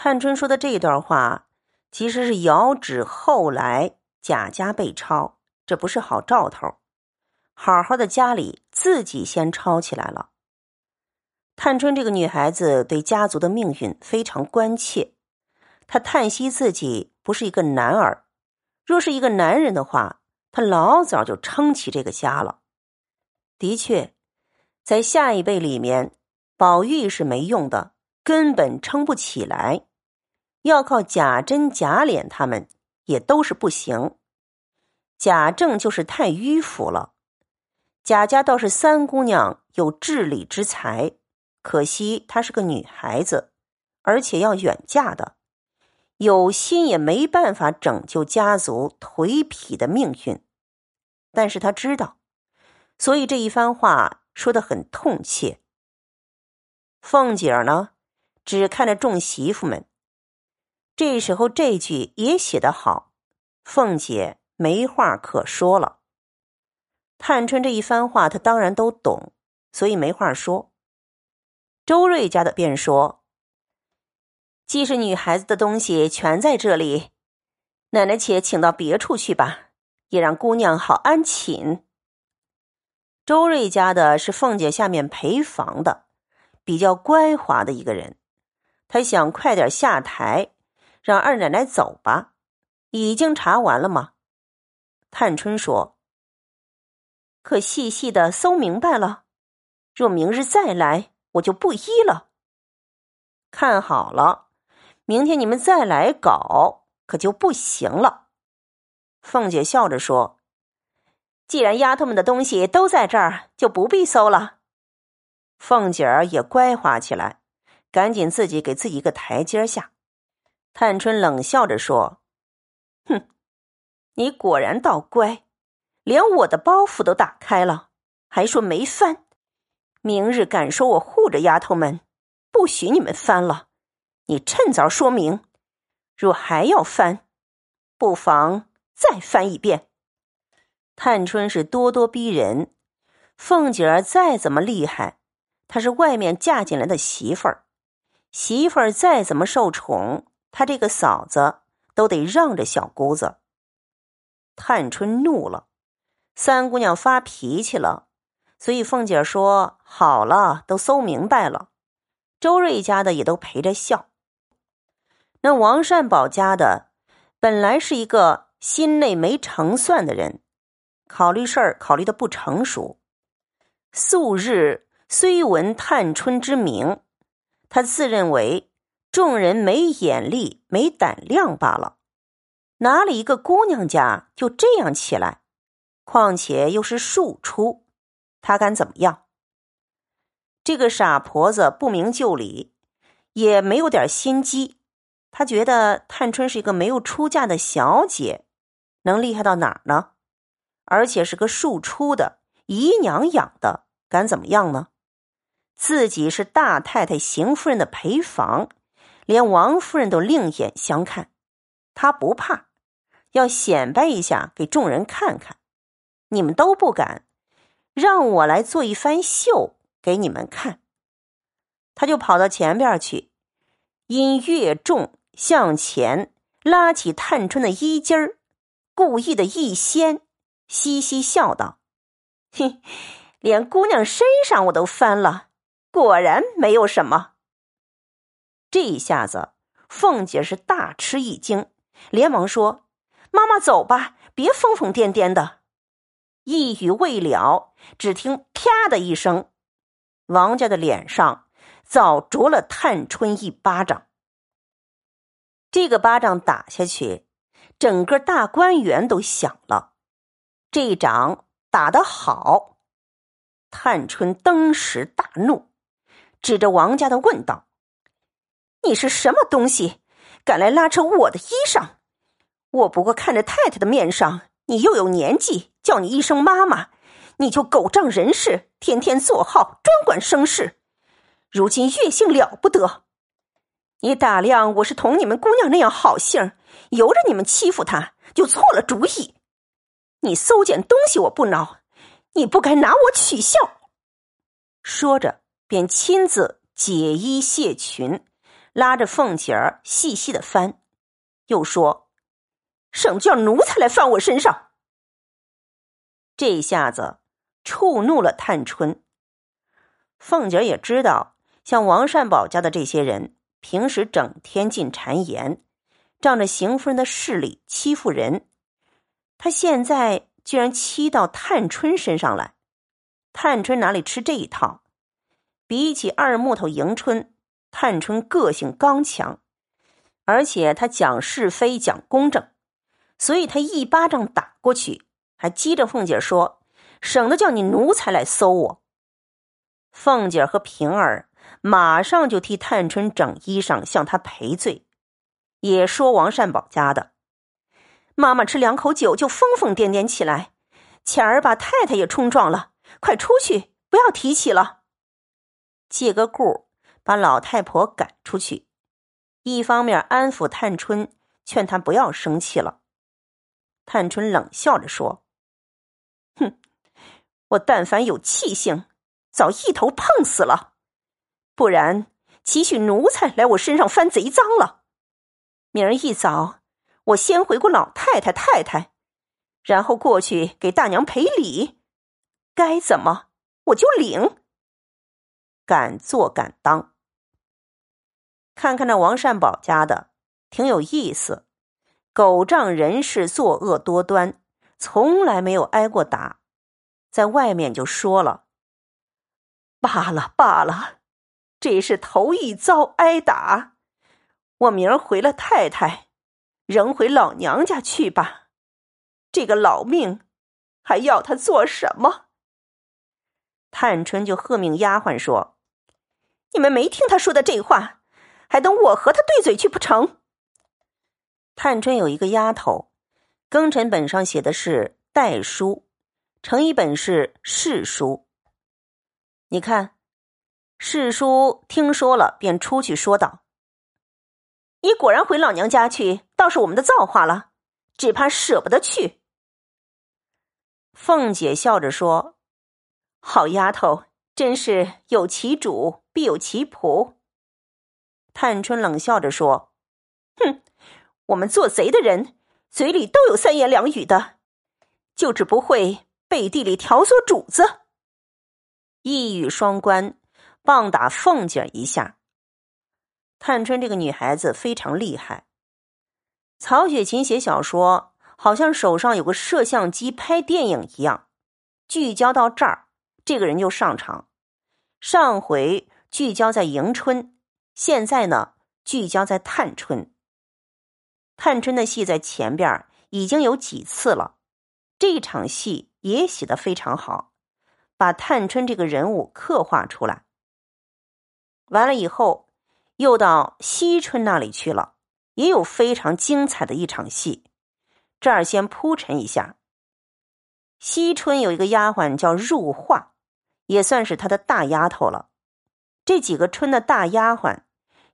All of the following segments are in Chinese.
探春说的这段话，其实是遥指后来贾家被抄，这不是好兆头。好好的家里自己先抄起来了。探春这个女孩子对家族的命运非常关切，她叹息自己不是一个男儿，若是一个男人的话，她老早就撑起这个家了。的确，在下一辈里面，宝玉是没用的，根本撑不起来。要靠贾珍、贾琏他们也都是不行。贾政就是太迂腐了。贾家倒是三姑娘有治理之才，可惜她是个女孩子，而且要远嫁的，有心也没办法拯救家族颓圮的命运。但是他知道，所以这一番话说的很痛切。凤姐儿呢，只看着众媳妇们。这时候这句也写得好，凤姐没话可说了。探春这一番话，她当然都懂，所以没话说。周瑞家的便说：“既是女孩子的东西全在这里，奶奶且请到别处去吧，也让姑娘好安寝。”周瑞家的是凤姐下面陪房的，比较乖滑的一个人，他想快点下台。让二奶奶走吧，已经查完了吗？探春说：“可细细的搜明白了。若明日再来，我就不依了。看好了，明天你们再来搞，可就不行了。”凤姐笑着说：“既然丫头们的东西都在这儿，就不必搜了。”凤姐儿也乖滑起来，赶紧自己给自己一个台阶下。探春冷笑着说：“哼，你果然倒乖，连我的包袱都打开了，还说没翻。明日敢说我护着丫头们，不许你们翻了。你趁早说明，若还要翻，不妨再翻一遍。”探春是咄咄逼人，凤姐儿再怎么厉害，她是外面嫁进来的媳妇儿，媳妇儿再怎么受宠。他这个嫂子都得让着小姑子。探春怒了，三姑娘发脾气了，所以凤姐说：“好了，都搜明白了。”周瑞家的也都陪着笑。那王善保家的本来是一个心内没成算的人，考虑事儿考虑的不成熟。素日虽闻探春之名，他自认为。众人没眼力、没胆量罢了，哪里一个姑娘家就这样起来？况且又是庶出，他敢怎么样？这个傻婆子不明就里，也没有点心机。他觉得探春是一个没有出嫁的小姐，能厉害到哪儿呢？而且是个庶出的姨娘养的，敢怎么样呢？自己是大太太邢夫人的陪房。连王夫人都另眼相看，他不怕，要显摆一下给众人看看。你们都不敢，让我来做一番秀给你们看。他就跑到前边去，因越重向前拉起探春的衣襟儿，故意的一掀，嘻嘻笑道：“嘿，连姑娘身上我都翻了，果然没有什么。”这一下子，凤姐是大吃一惊，连忙说：“妈妈走吧，别疯疯癫癫的。”一语未了，只听“啪”的一声，王家的脸上早着了探春一巴掌。这个巴掌打下去，整个大观园都响了。这一掌打得好，探春登时大怒，指着王家的问道。你是什么东西，敢来拉扯我的衣裳？我不过看着太太的面上，你又有年纪，叫你一声妈妈，你就狗仗人势，天天做号，专管生事。如今月性了不得，你打量我是同你们姑娘那样好性，由着你们欺负她，就错了主意。你搜捡东西我不恼，你不该拿我取笑。说着，便亲自解衣卸裙。拉着凤姐儿细细的翻，又说：“省叫奴才来翻我身上。”这下子触怒了探春。凤姐儿也知道，像王善保家的这些人，平时整天进谗言，仗着邢夫人的势力欺负人，他现在居然欺到探春身上来。探春哪里吃这一套？比起二木头迎春，探春个性刚强，而且她讲是非讲公正，所以她一巴掌打过去。还激着凤姐说：“省得叫你奴才来搜我。”凤姐和平儿马上就替探春整衣裳，向她赔罪，也说王善保家的妈妈吃两口酒就疯疯癫癫起来，前儿把太太也冲撞了，快出去，不要提起了。借个故把老太婆赶出去，一方面安抚探春，劝她不要生气了。探春冷笑着说。哼，我但凡有气性，早一头碰死了。不然，岂许奴才来我身上翻贼赃了？明儿一早，我先回过老太太太太，然后过去给大娘赔礼，该怎么我就领。敢做敢当。看看那王善保家的，挺有意思。狗仗人势，作恶多端。从来没有挨过打，在外面就说了：“罢了罢了，这是头一遭挨打。我明儿回了太太，仍回老娘家去吧。这个老命，还要他做什么？”探春就喝命丫鬟说：“你们没听他说的这话，还等我和他对嘴去不成？”探春有一个丫头。庚辰本上写的是代书，成一本是世书。你看，世书听说了，便出去说道：“你果然回老娘家去，倒是我们的造化了，只怕舍不得去。”凤姐笑着说：“好丫头，真是有其主必有其仆。”探春冷笑着说：“哼，我们做贼的人。”嘴里都有三言两语的，就只不会背地里挑唆主子。一语双关，棒打凤姐一下。探春这个女孩子非常厉害。曹雪芹写小说，好像手上有个摄像机拍电影一样，聚焦到这儿，这个人就上场。上回聚焦在迎春，现在呢聚焦在探春。探春的戏在前边已经有几次了，这场戏也写得非常好，把探春这个人物刻画出来。完了以后，又到惜春那里去了，也有非常精彩的一场戏。这儿先铺陈一下，惜春有一个丫鬟叫入画，也算是她的大丫头了。这几个春的大丫鬟，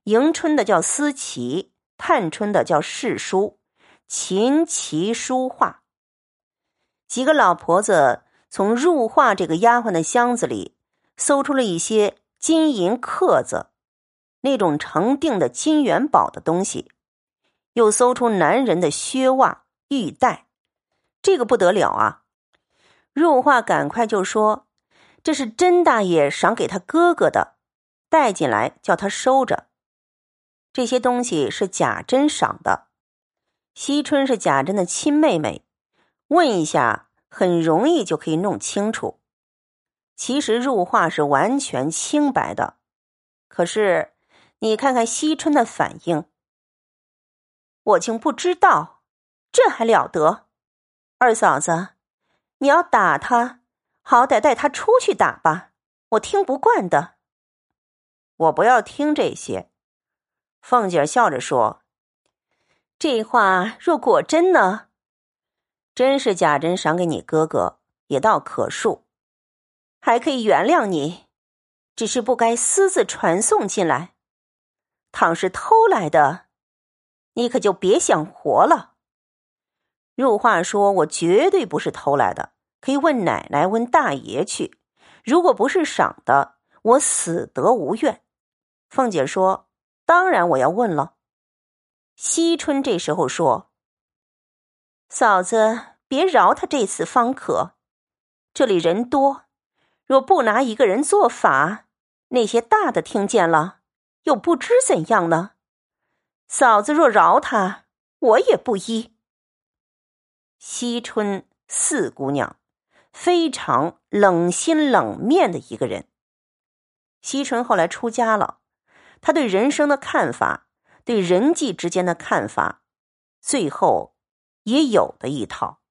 迎春的叫思琪。探春的叫世书，琴棋书画。几个老婆子从入画这个丫鬟的箱子里搜出了一些金银刻子，那种成锭的金元宝的东西，又搜出男人的靴袜玉带，这个不得了啊！入画赶快就说：“这是甄大爷赏给他哥哥的，带进来叫他收着。”这些东西是贾珍赏的，惜春是贾珍的亲妹妹，问一下很容易就可以弄清楚。其实入画是完全清白的，可是你看看惜春的反应，我竟不知道，这还了得？二嫂子，你要打他，好歹带他出去打吧，我听不惯的。我不要听这些。凤姐笑着说：“这话若果真呢？真是贾珍赏给你哥哥，也倒可恕，还可以原谅你。只是不该私自传送进来。倘是偷来的，你可就别想活了。入话说，我绝对不是偷来的，可以问奶奶、问大爷去。如果不是赏的，我死得无怨。”凤姐说。当然我要问了。惜春这时候说：“嫂子，别饶他这次方可。这里人多，若不拿一个人做法，那些大的听见了，又不知怎样呢？嫂子若饶他，我也不依。”惜春四姑娘，非常冷心冷面的一个人。惜春后来出家了，他对人生的看法，对人际之间的看法，最后也有的一套。